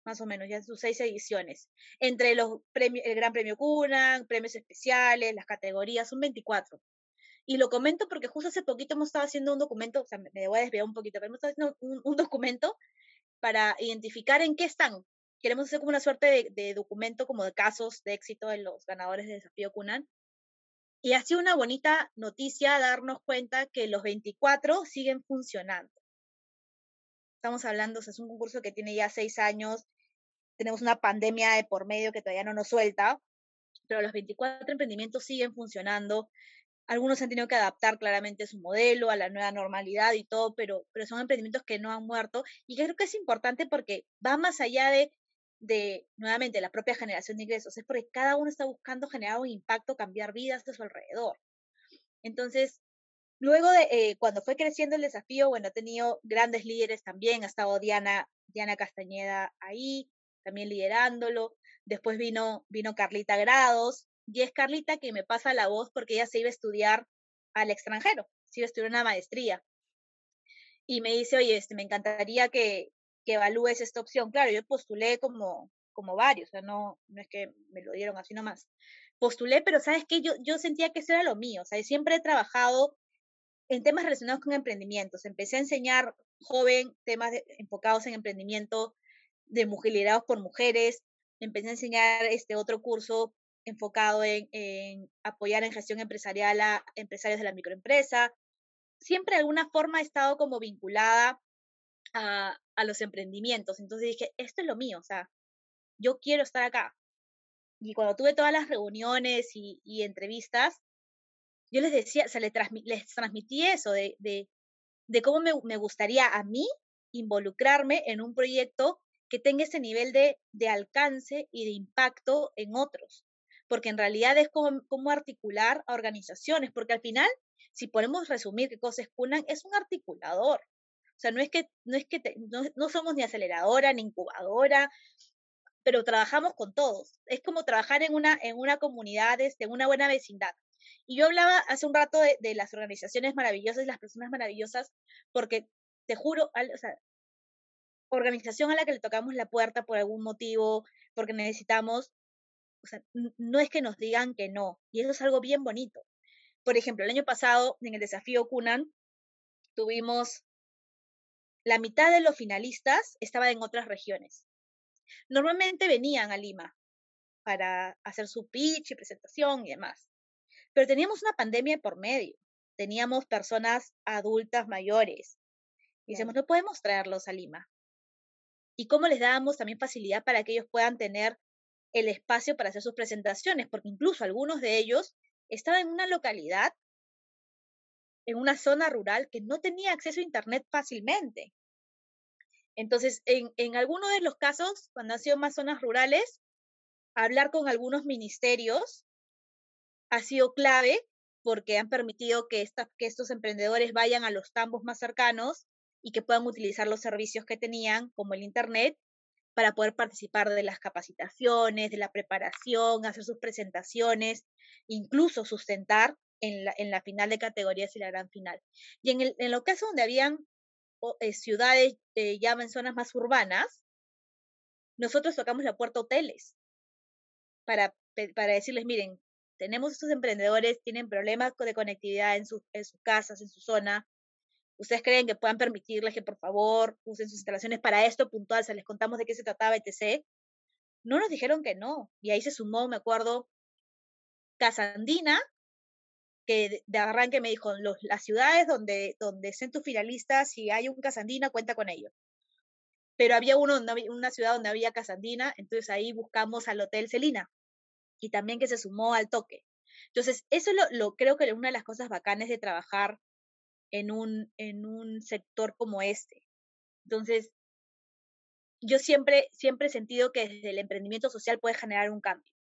más o menos, ya sus seis ediciones. Entre los premios, el Gran Premio Cunan, premios especiales, las categorías, son 24. Y lo comento porque justo hace poquito hemos estado haciendo un documento, o sea, me a desviar un poquito, pero hemos estado haciendo un, un documento para identificar en qué están queremos hacer como una suerte de, documento como de casos de éxito de los ganadores de Desafío Cunan. Y ha sido una bonita noticia darnos cuenta que los 24 siguen funcionando. Estamos hablando, o sea, es un concurso que tiene ya seis años, tenemos una pandemia de por medio que todavía no nos suelta, pero los 24 emprendimientos siguen funcionando. Algunos han tenido que adaptar claramente su modelo a la nueva normalidad y todo, pero, pero son emprendimientos que no han muerto. Y creo que es importante porque va más allá de de, nuevamente, la propia generación de ingresos, es porque cada uno está buscando generar un impacto, cambiar vidas de su alrededor. Entonces, luego de eh, cuando fue creciendo el desafío, bueno, ha tenido grandes líderes también, ha estado Diana, Diana Castañeda ahí, también liderándolo. Después vino, vino Carlita Grados, y es Carlita que me pasa la voz porque ella se iba a estudiar al extranjero, se iba a estudiar una maestría. Y me dice, oye, este, me encantaría que, que evalúes esta opción. Claro, yo postulé como, como varios, o sea, no, no es que me lo dieron así nomás. Postulé, pero sabes que yo, yo sentía que eso era lo mío, o sea, siempre he trabajado en temas relacionados con emprendimientos. Empecé a enseñar joven temas enfocados en emprendimiento de mujer, liderados por mujeres. Empecé a enseñar este otro curso enfocado en, apoyar en gestión empresarial a empresarios de la microempresa. Siempre de alguna forma he estado como vinculada a, los emprendimientos. Entonces dije, esto es lo mío, o sea, yo quiero estar acá. Y cuando tuve todas las reuniones y, entrevistas, yo les decía, o sea, les, transmití eso de, cómo me, gustaría a mí involucrarme en un proyecto que tenga ese nivel de, de alcance y de impacto en otros. Porque en realidad es como, como articular a organizaciones, porque al final, si podemos resumir qué cosas Cunan, es un articulador. O sea, no es que, no, es que no, somos ni aceleradora ni incubadora, pero trabajamos con todos. Es como trabajar en una, en una comunidad, en este, una buena vecindad. Y yo hablaba hace un rato de, las organizaciones maravillosas y las personas maravillosas, porque te juro, o sea, organización a la que le tocamos la puerta por algún motivo, porque necesitamos, o sea, no es que nos digan que no, y eso es algo bien bonito. Por ejemplo, el año pasado, en el desafío Cunan, tuvimos la mitad de los finalistas estaba en otras regiones. Normalmente venían a Lima para hacer su pitch y presentación y demás. Pero teníamos una pandemia por medio. Teníamos personas adultas mayores. Y decimos, no podemos traerlos a Lima. Y cómo les dábamos también facilidad para que ellos puedan tener el espacio para hacer sus presentaciones, porque incluso algunos de ellos estaban en una localidad, en una zona rural que no tenía acceso a Internet fácilmente. Entonces, en, en algunos de los casos, cuando han sido más zonas rurales, hablar con algunos ministerios ha sido clave porque han permitido que, que estos emprendedores vayan a los tambos más cercanos y que puedan utilizar los servicios que tenían, como el Internet, para poder participar de las capacitaciones, de la preparación, hacer sus presentaciones, incluso sustentar en la, en la final de categorías y la gran final. Y en, el, en los casos donde habían eh, ciudades eh, ya en zonas más urbanas, nosotros tocamos la puerta a hoteles para, para decirles, miren, tenemos estos emprendedores, tienen problemas de conectividad en, sus casas, en su zona. ¿Ustedes creen que puedan permitirles que por favor usen sus instalaciones para esto puntual? Se les contamos de qué se trataba, etc. No nos dijeron que no. Y ahí se sumó, me acuerdo, Casandina, que de arranque me dijo, los, las ciudades donde, donde estén tus finalistas, si hay un Casandina, cuenta con ellos. Pero había uno, una ciudad donde había Casandina, entonces ahí buscamos al Hotel Celina y también que se sumó al toque. Entonces, eso lo, lo creo que es una de las cosas bacanes de trabajar en un, en un sector como este. Entonces, yo siempre, siempre he sentido que desde el emprendimiento social puede generar un cambio.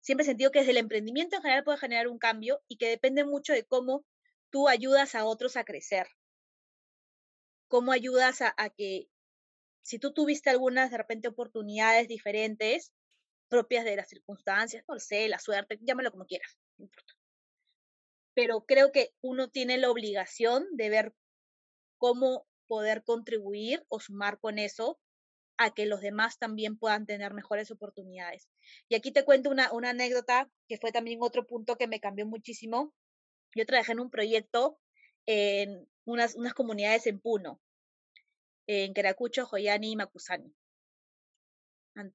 Siempre he sentido que desde el emprendimiento en general puede generar un cambio y que depende mucho de cómo tú ayudas a otros a crecer. Cómo ayudas a, que, si tú tuviste algunas de repente oportunidades diferentes, propias de las circunstancias, no sé, la suerte, llámalo como quieras, no importa. Pero creo que uno tiene la obligación de ver cómo poder contribuir o sumar con eso a que los demás también puedan tener mejores oportunidades. Y aquí te cuento una, una anécdota que fue también otro punto que me cambió muchísimo. Yo trabajé en un proyecto en unas, unas comunidades en Puno, en Queracucho, Joyani y Macusani.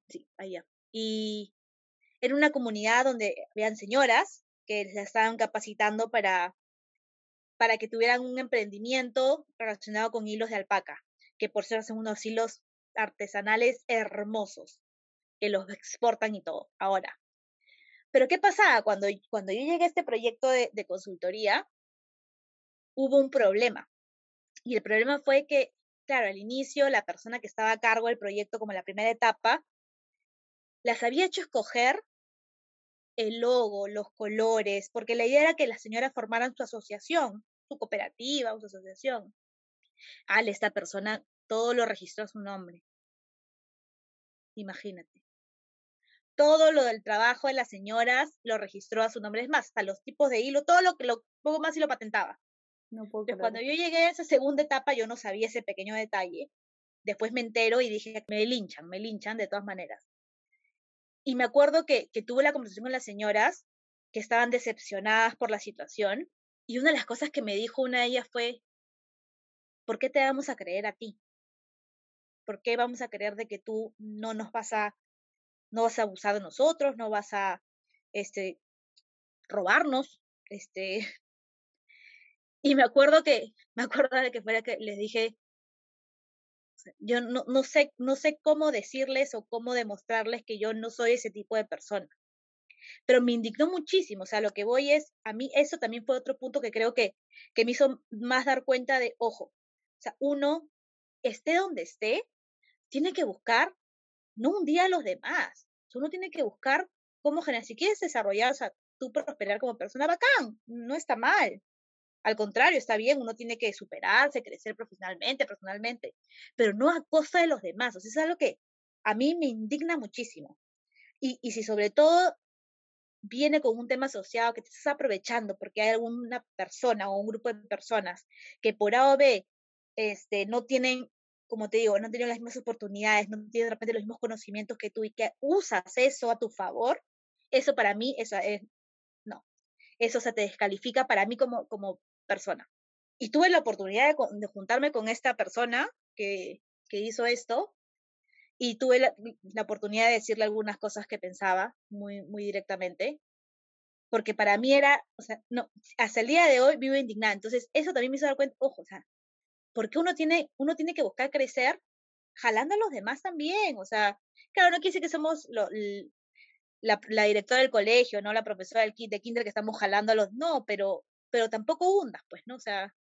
Sí, allá. Y era una comunidad donde habían señoras que se estaban capacitando para, para que tuvieran un emprendimiento relacionado con hilos de alpaca, que por ser son unos hilos artesanales hermosos, que los exportan y todo, ahora. Pero ¿qué pasaba? Cuando, cuando yo llegué a este proyecto de consultoría, hubo un problema. Y el problema fue que, claro, al inicio la persona que estaba a cargo del proyecto como la primera etapa, las había hecho escoger el logo, los colores, porque la idea era que las señoras formaran su asociación, su cooperativa o su asociación. Al esta persona todo lo registró a su nombre. Imagínate. Todo lo del trabajo de las señoras lo registró a su nombre. Es más, hasta los tipos de hilo, todo lo que lo poco más y lo patentaba. No puedo cuando yo llegué a esa segunda etapa, yo no sabía ese pequeño detalle. Después me entero y dije, me linchan, me linchan de todas maneras. Y me acuerdo que, tuve la conversación con las señoras que estaban decepcionadas por la situación. Y una de las cosas que me dijo una de ellas fue, ¿por qué te vamos a creer a ti? ¿Por qué vamos a creer de que tú no nos vas a, no vas a abusar de nosotros, no vas a, este, robarnos, este, y me acuerdo que, me acuerdo de que fuera que les dije, yo no, no, sé, no sé cómo decirles o cómo demostrarles que yo no soy ese tipo de persona. Pero me indignó muchísimo, o sea, lo que voy es, a mí eso también fue otro punto que creo que, que me hizo más dar cuenta de, ojo, o sea, uno, esté donde esté, tiene que buscar no un día a los demás, uno tiene que buscar cómo generar, si quieres desarrollar, o sea, tú prosperar como persona, bacán, no está mal. Al contrario, está bien, uno tiene que superarse, crecer profesionalmente, personalmente, pero no a costa de los demás. O sea, es algo que a mí me indigna muchísimo. Y, y si sobre todo viene con un tema asociado que te estás aprovechando porque hay alguna persona o un grupo de personas que por A o B este, no tienen, como te digo, no tienen las mismas oportunidades, no tienen de repente los mismos conocimientos que tú y que usas eso a tu favor, eso para mí eso es, no, eso se te descalifica para mí como, como persona. Y tuve la oportunidad de, juntarme con esta persona que, que hizo esto y tuve la, la, oportunidad de decirle algunas cosas que pensaba muy, muy directamente, porque para mí era, o sea, no, hasta el día de hoy vivo indignada. Entonces, eso también me hizo dar cuenta, ojo, o sea, porque uno tiene, uno tiene que buscar crecer jalando a los demás también, o sea, claro, no quiere decir que somos la, la, directora del colegio, no la profesora del, de kinder que estamos jalando a los, no, pero, pero tampoco hundas, pues, ¿no? O sea,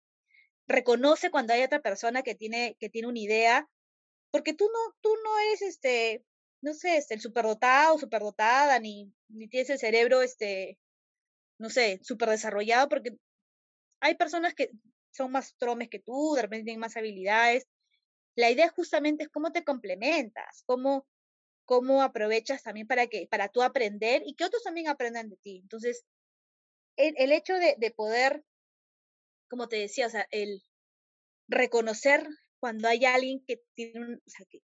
reconoce cuando hay otra persona que tiene, que tiene una idea, porque tú no, tú no eres este, no sé, este, el superdotado superdotada, ni, ni tienes el cerebro, este, no sé, súper desarrollado, porque hay personas que son más tromes que tú, de repente tienen más habilidades. La idea justamente es cómo te complementas, cómo, cómo aprovechas también para que, para tú aprender y que otros también aprendan de ti. Entonces, el, el hecho de, de poder, como te decía, o sea, el reconocer cuando hay alguien que tiene, un, o sea, que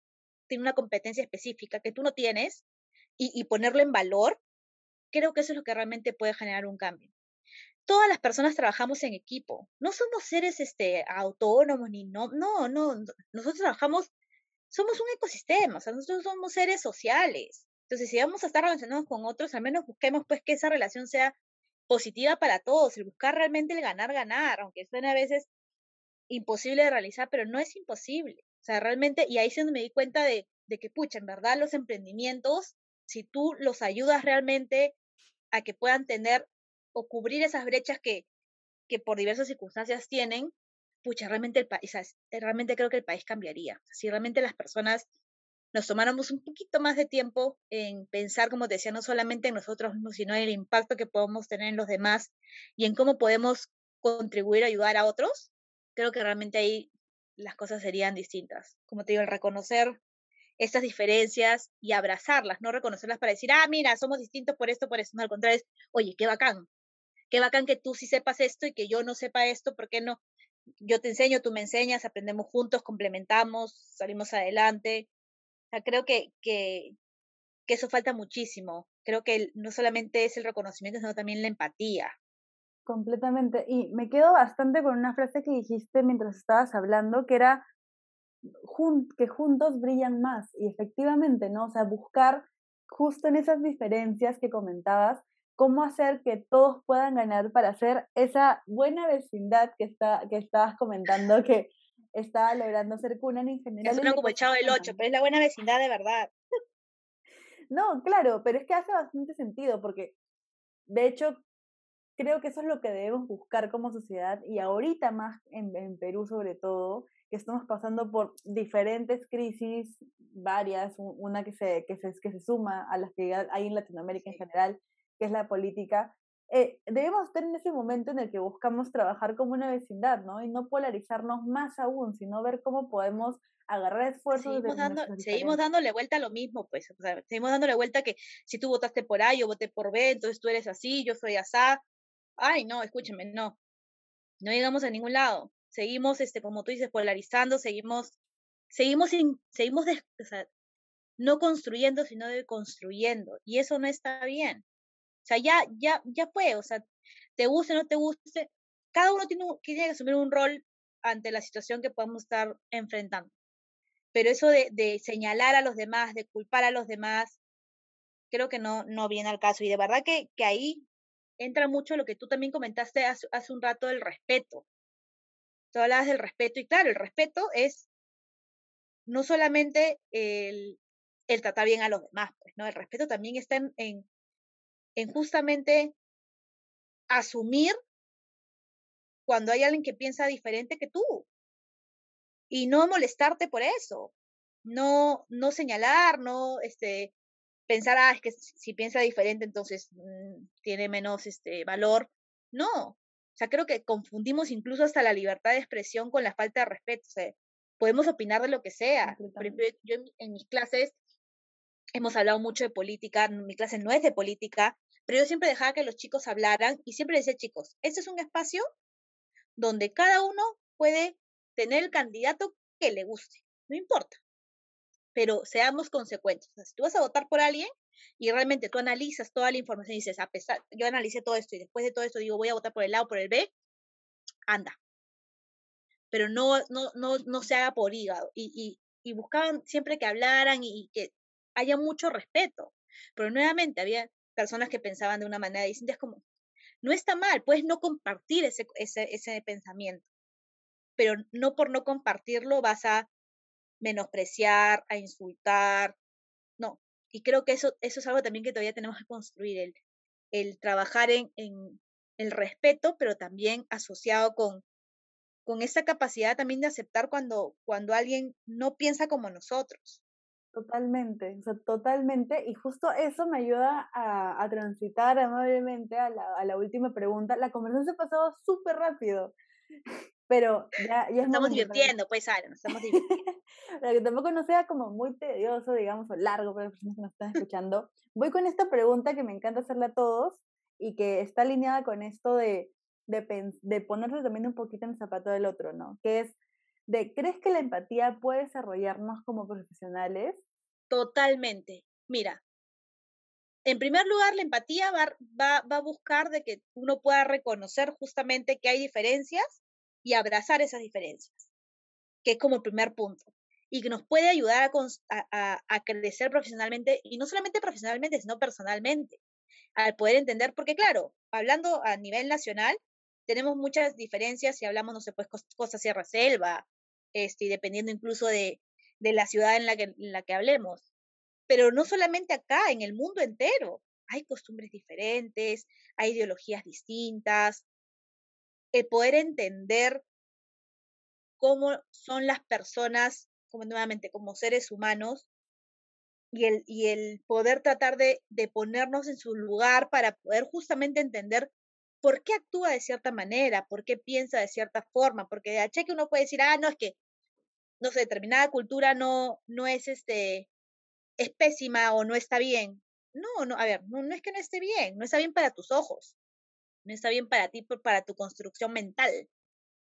tiene una competencia específica que tú no tienes y, y ponerlo en valor, creo que eso es lo que realmente puede generar un cambio todas las personas trabajamos en equipo. No somos seres este, autónomos ni no, no, no. Nosotros trabajamos, somos un ecosistema, o sea, nosotros somos seres sociales. Entonces, si vamos a estar relacionados con otros, al menos busquemos pues que esa relación sea positiva para todos, el buscar realmente el ganar, ganar, aunque suene a veces imposible de realizar, pero no es imposible. O sea, realmente, y ahí es donde me di cuenta de, de que, pucha, en verdad los emprendimientos, si tú los ayudas realmente a que puedan tener o cubrir esas brechas que, que por diversas circunstancias tienen, pucha, realmente el país, realmente creo que el país cambiaría. Si realmente las personas nos tomáramos un poquito más de tiempo en pensar, como te decía, no solamente en nosotros mismos, sino en el impacto que podemos tener en los demás y en cómo podemos contribuir a ayudar a otros, creo que realmente ahí las cosas serían distintas. Como te digo, el reconocer estas diferencias y abrazarlas, no reconocerlas para decir, ah, mira, somos distintos por esto, por eso. No, al contrario, es, oye, qué bacán, qué bacán que tú sí sepas esto y que yo no sepa esto, ¿por qué no? Yo te enseño, tú me enseñas, aprendemos juntos, complementamos, salimos adelante. Creo que, que, que eso falta muchísimo. Creo que no solamente es el reconocimiento, sino también la empatía. Completamente. Y me quedo bastante con una frase que dijiste mientras estabas hablando, que era que juntos brillan más. Y efectivamente, ¿no? O sea, buscar justo en esas diferencias que comentabas, cómo hacer que todos puedan ganar para hacer esa buena vecindad que, está, que estabas comentando que está logrando ser cuna en general. Es una como echado del 8, pero es la buena vecindad de verdad. No, claro, pero es que hace bastante sentido porque, de hecho, creo que eso es lo que debemos buscar como sociedad y ahorita más en, en Perú sobre todo, que estamos pasando por diferentes crisis, varias, una que se, que se, que se suma a las que hay en Latinoamérica en general, que es la política, eh, debemos estar en ese momento en el que buscamos trabajar como una vecindad, ¿no? Y no polarizarnos más aún, sino ver cómo podemos agarrar esfuerzos. Seguimos, dando, seguimos dándole vuelta a lo mismo, pues, o sea, seguimos dándole vuelta que si tú votaste por A, yo voté por B, entonces tú eres así, yo soy asá. Ay, no, escúcheme, no. No llegamos a ningún lado. Seguimos, este, como tú dices, polarizando, seguimos, seguimos, sin, seguimos o sea, no construyendo, sino deconstruyendo. Y eso no está bien. Sea, ya, ya, ya fue, o sea, te guste o no te guste, cada uno tiene, tiene que asumir un rol ante la situación que podemos estar enfrentando. Pero eso de, señalar a los demás, de culpar a los demás, creo que no, no viene al caso. Y de verdad que, que ahí entra mucho lo que tú también comentaste hace, hace un rato del respeto. Tú hablabas del respeto y claro, el respeto es no solamente el, tratar bien a los demás, pues, ¿no? El respeto también está en justamente asumir cuando hay alguien que piensa diferente que tú. Y no molestarte por eso, no no señalar, no este pensar ah es que si piensa diferente entonces mm, tiene menos este valor, no, o sea creo que confundimos incluso hasta la libertad de expresión con la falta de respeto, o sea, podemos opinar de lo que sea. Por ejemplo, yo en mis clases hemos hablado mucho de política, mi clase no es de política, pero yo siempre dejaba que los chicos hablaran y siempre decía, chicos, este es un espacio donde cada uno puede tener el candidato que le guste, no importa, pero seamos consecuentes. si tú vas a votar por alguien y realmente tú analizas toda la información y dices, a pesar, yo analicé todo esto y después de todo esto digo, voy a votar por el A o por el B, anda. Pero no, no, no, no se haga por hígado. Y, y, y buscaban siempre que hablaran y, y que haya mucho respeto. Pero nuevamente había personas que pensaban de una manera distinta. Es como, no está mal, puedes no compartir ese, ese, ese pensamiento, pero no por no compartirlo vas a menospreciar, a insultar, no. Y creo que eso, eso es algo también que todavía tenemos que construir, el, el trabajar en, en el respeto, pero también asociado con, con esa capacidad también de aceptar cuando, cuando alguien no piensa como nosotros. Totalmente, o sea, totalmente. Y justo eso me ayuda a, a transitar amablemente a la, a la, última pregunta. La conversación se ha pasado súper rápido, pero ya, ya estamos divirtiendo, pues, Sara, nos estamos divirtiendo. para que tampoco no sea como muy tedioso, digamos, o largo para las personas que nos están escuchando. Voy con esta pregunta que me encanta hacerle a todos y que está alineada con esto de, de, de ponerse también un poquito en el zapato del otro, ¿no? Que es ¿crees que la empatía puede desarrollarnos como profesionales? Totalmente. Mira, en primer lugar, la empatía va, va, va, a buscar de que uno pueda reconocer justamente que hay diferencias y abrazar esas diferencias, que es como el primer punto, y que nos puede ayudar a, a, crecer profesionalmente, y no solamente profesionalmente, sino personalmente, al poder entender, porque claro, hablando a nivel nacional, tenemos muchas diferencias si hablamos, no sé, pues Costa Sierra Selva, este, dependiendo incluso de, de la ciudad en la, que, en la que hablemos. Pero no solamente acá, en el mundo entero. Hay costumbres diferentes, hay ideologías distintas. El poder entender cómo son las personas, como nuevamente, como seres humanos, y el, y el poder tratar de, de ponernos en su lugar para poder justamente entender por qué actúa de cierta manera, por qué piensa de cierta forma, porque de cheque uno puede decir, ah, no, es que, no sé, determinada cultura no, no es este, es pésima o no está bien. No, no, a ver, no, no es que no esté bien, no está bien para tus ojos, no está bien para ti, para tu construcción mental.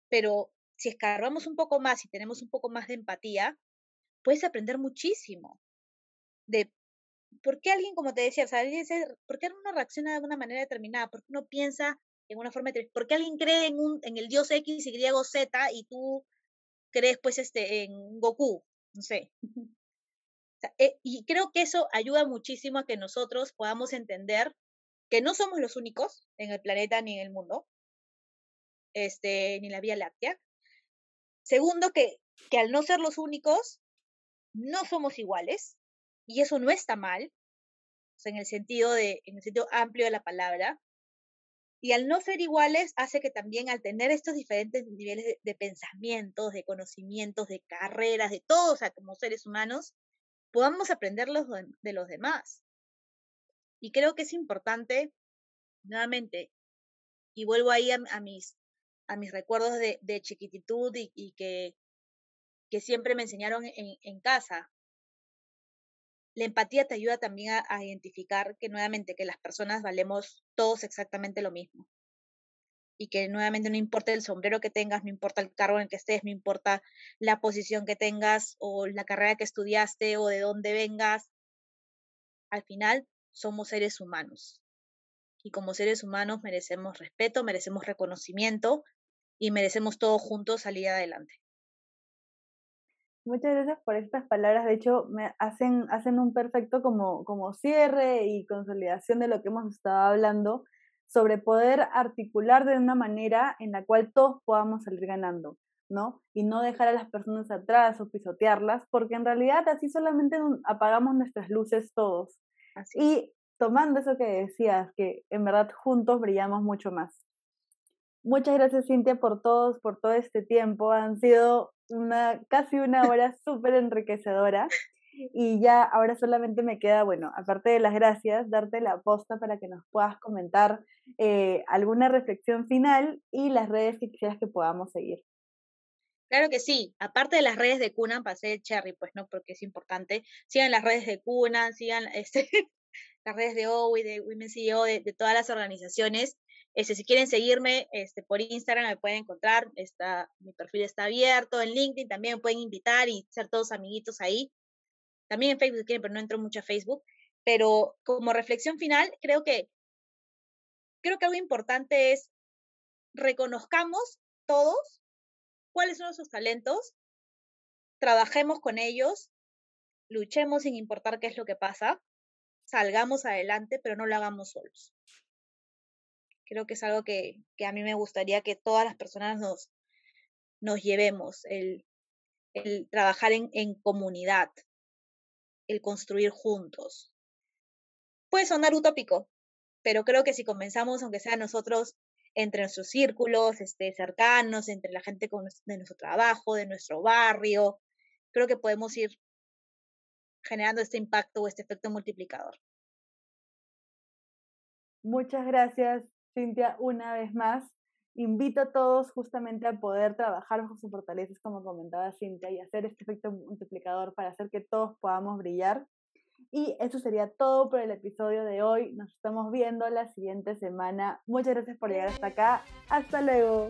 Pero si escarbamos un poco más y tenemos un poco más de empatía, puedes aprender muchísimo de por qué alguien, como te decía, o sea, por qué uno reacciona de una manera determinada, por qué uno piensa en una forma determinada, por qué alguien cree en, un, en el dios X, Y, Z y tú crees pues este, en Goku, no sé. Eh, y creo que eso ayuda muchísimo a que nosotros podamos entender que no somos los únicos en el planeta ni en el mundo, este, ni en la Vía Láctea. Segundo, que, que al no ser los únicos, no somos iguales, y eso no está mal, en el sentido de, en el sentido amplio de la palabra. Y al no ser iguales, hace que también al tener estos diferentes niveles de, pensamientos, de conocimientos, de carreras, de todos, como seres humanos, podamos aprender de los demás. Y creo que es importante, nuevamente, y vuelvo ahí a, mis, a mis recuerdos de, de chiquititud y, que, que siempre me enseñaron en, en casa, la empatía te ayuda también a, identificar que nuevamente que las personas valemos todos exactamente lo mismo. Y que nuevamente no importa el sombrero que tengas, no importa el cargo en que estés, no importa la posición que tengas o la carrera que estudiaste o de dónde vengas, al final somos seres humanos. Y como seres humanos merecemos respeto, merecemos reconocimiento y merecemos todos juntos salir adelante. Muchas gracias por estas palabras. De hecho, me hacen, hacen un perfecto como, como cierre y consolidación de lo que hemos estado hablando sobre poder articular de una manera en la cual todos podamos salir ganando, ¿no? Y no dejar a las personas atrás o pisotearlas, porque en realidad así solamente apagamos nuestras luces todos. Y tomando eso que decías, que en verdad juntos brillamos mucho más. Muchas gracias, Cintia, por todos, por todo este tiempo. Han sido una, casi una hora súper enriquecedora. Y ya ahora solamente me queda, bueno, aparte de las gracias, darte la posta para que nos puedas comentar eh, alguna reflexión final y las redes que quisieras que podamos seguir. Claro que sí, aparte de las redes de Cunan, pasé el cherry, pues no, porque es importante. Sigan las redes de Cunan, sigan este, las redes de OWI, de Women CEO, de, de todas las organizaciones. Este, si quieren seguirme este, por Instagram me pueden encontrar, está, mi perfil está abierto, en LinkedIn también me pueden invitar y ser todos amiguitos ahí. También en Facebook si quieren, pero no entro mucho a Facebook. Pero como reflexión final, creo que, creo que algo importante es reconozcamos todos cuáles son nuestros talentos, trabajemos con ellos, luchemos sin importar qué es lo que pasa, salgamos adelante, pero no lo hagamos solos. Creo que es algo que, que a mí me gustaría que todas las personas nos, nos llevemos, el, el trabajar en, en comunidad, el construir juntos. Puede sonar utópico, pero creo que si comenzamos, aunque sea nosotros, entre nuestros círculos este, cercanos, entre la gente de nuestro trabajo, de nuestro barrio, creo que podemos ir generando este impacto o este efecto multiplicador. Muchas gracias, Cintia, una vez más. Invito a todos justamente a poder trabajar bajo sus fortalezas, como comentaba Cintia, y hacer este efecto multiplicador para hacer que todos podamos brillar. Y eso sería todo por el episodio de hoy. Nos estamos viendo la siguiente semana. Muchas gracias por llegar hasta acá. Hasta luego.